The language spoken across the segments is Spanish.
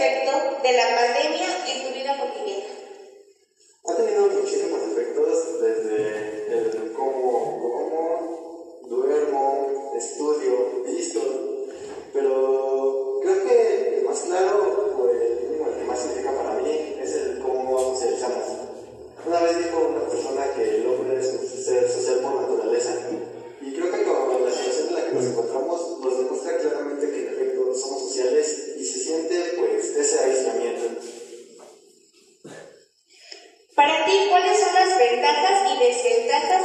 efectos de la pandemia en tu vida cotidiana? Ha tenido muchísimos efectos desde el cómo duermo, estudio, iglesia. Y trata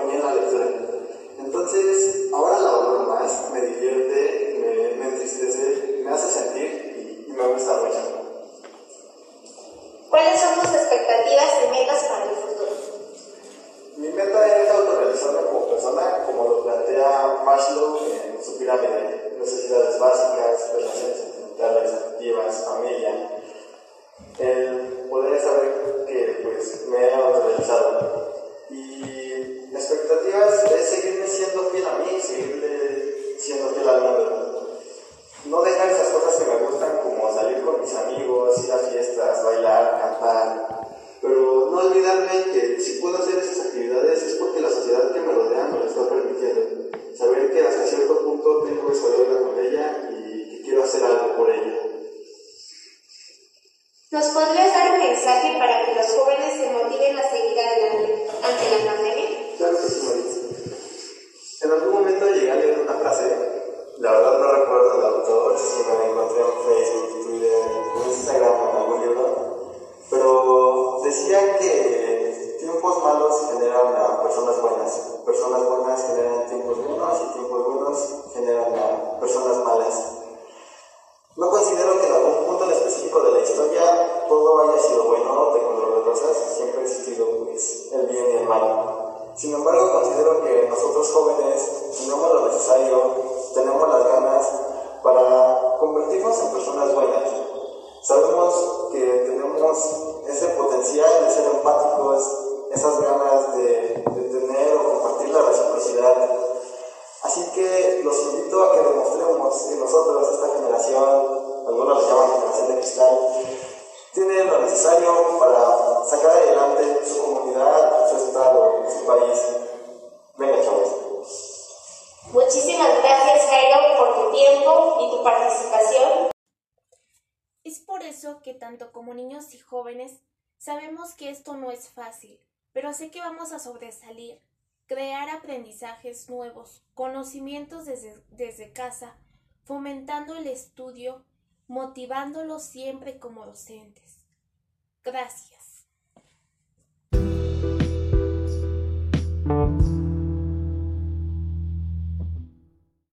compañera de. Entonces, ahora la valoro más, me divierte, me, entristece, me hace sentir y, me gusta mucho. ¿Cuáles son tus expectativas y metas para el futuro? Mi meta es autorrealizarme como persona, como lo plantea Maslow en su pirámide, necesidades básicas, relaciones sentimentales, afectivas, familia. no dejar esas cosas que me gustan como salir con mis amigos, ir a fiestas, bailar, cantar, pero no olvidarme que si puedo hacer esas actividades es porque la sociedad que me rodea me lo está permitiendo. Saber que hasta cierto punto tengo que saberla con ella y que quiero hacer algo por ella. ¿Nos podrías dar un mensaje para Decía que tiempos malos generan personas buenas, personas buenas generan tiempos buenos y tiempos buenos generan Así que los invito a que demostremos que nosotros, esta generación, algunos la llaman generación de cristal, tienen lo necesario para sacar adelante su comunidad, su estado, su país. Venga, chavos. Muchísimas gracias, Jairo, por tu tiempo y tu participación. Es por eso que tanto como niños y jóvenes sabemos que esto no es fácil, pero sé que vamos a sobresalir, crear aprendizajes nuevos, conocimientos desde, desde casa, fomentando el estudio, motivándolos siempre como docentes. Gracias.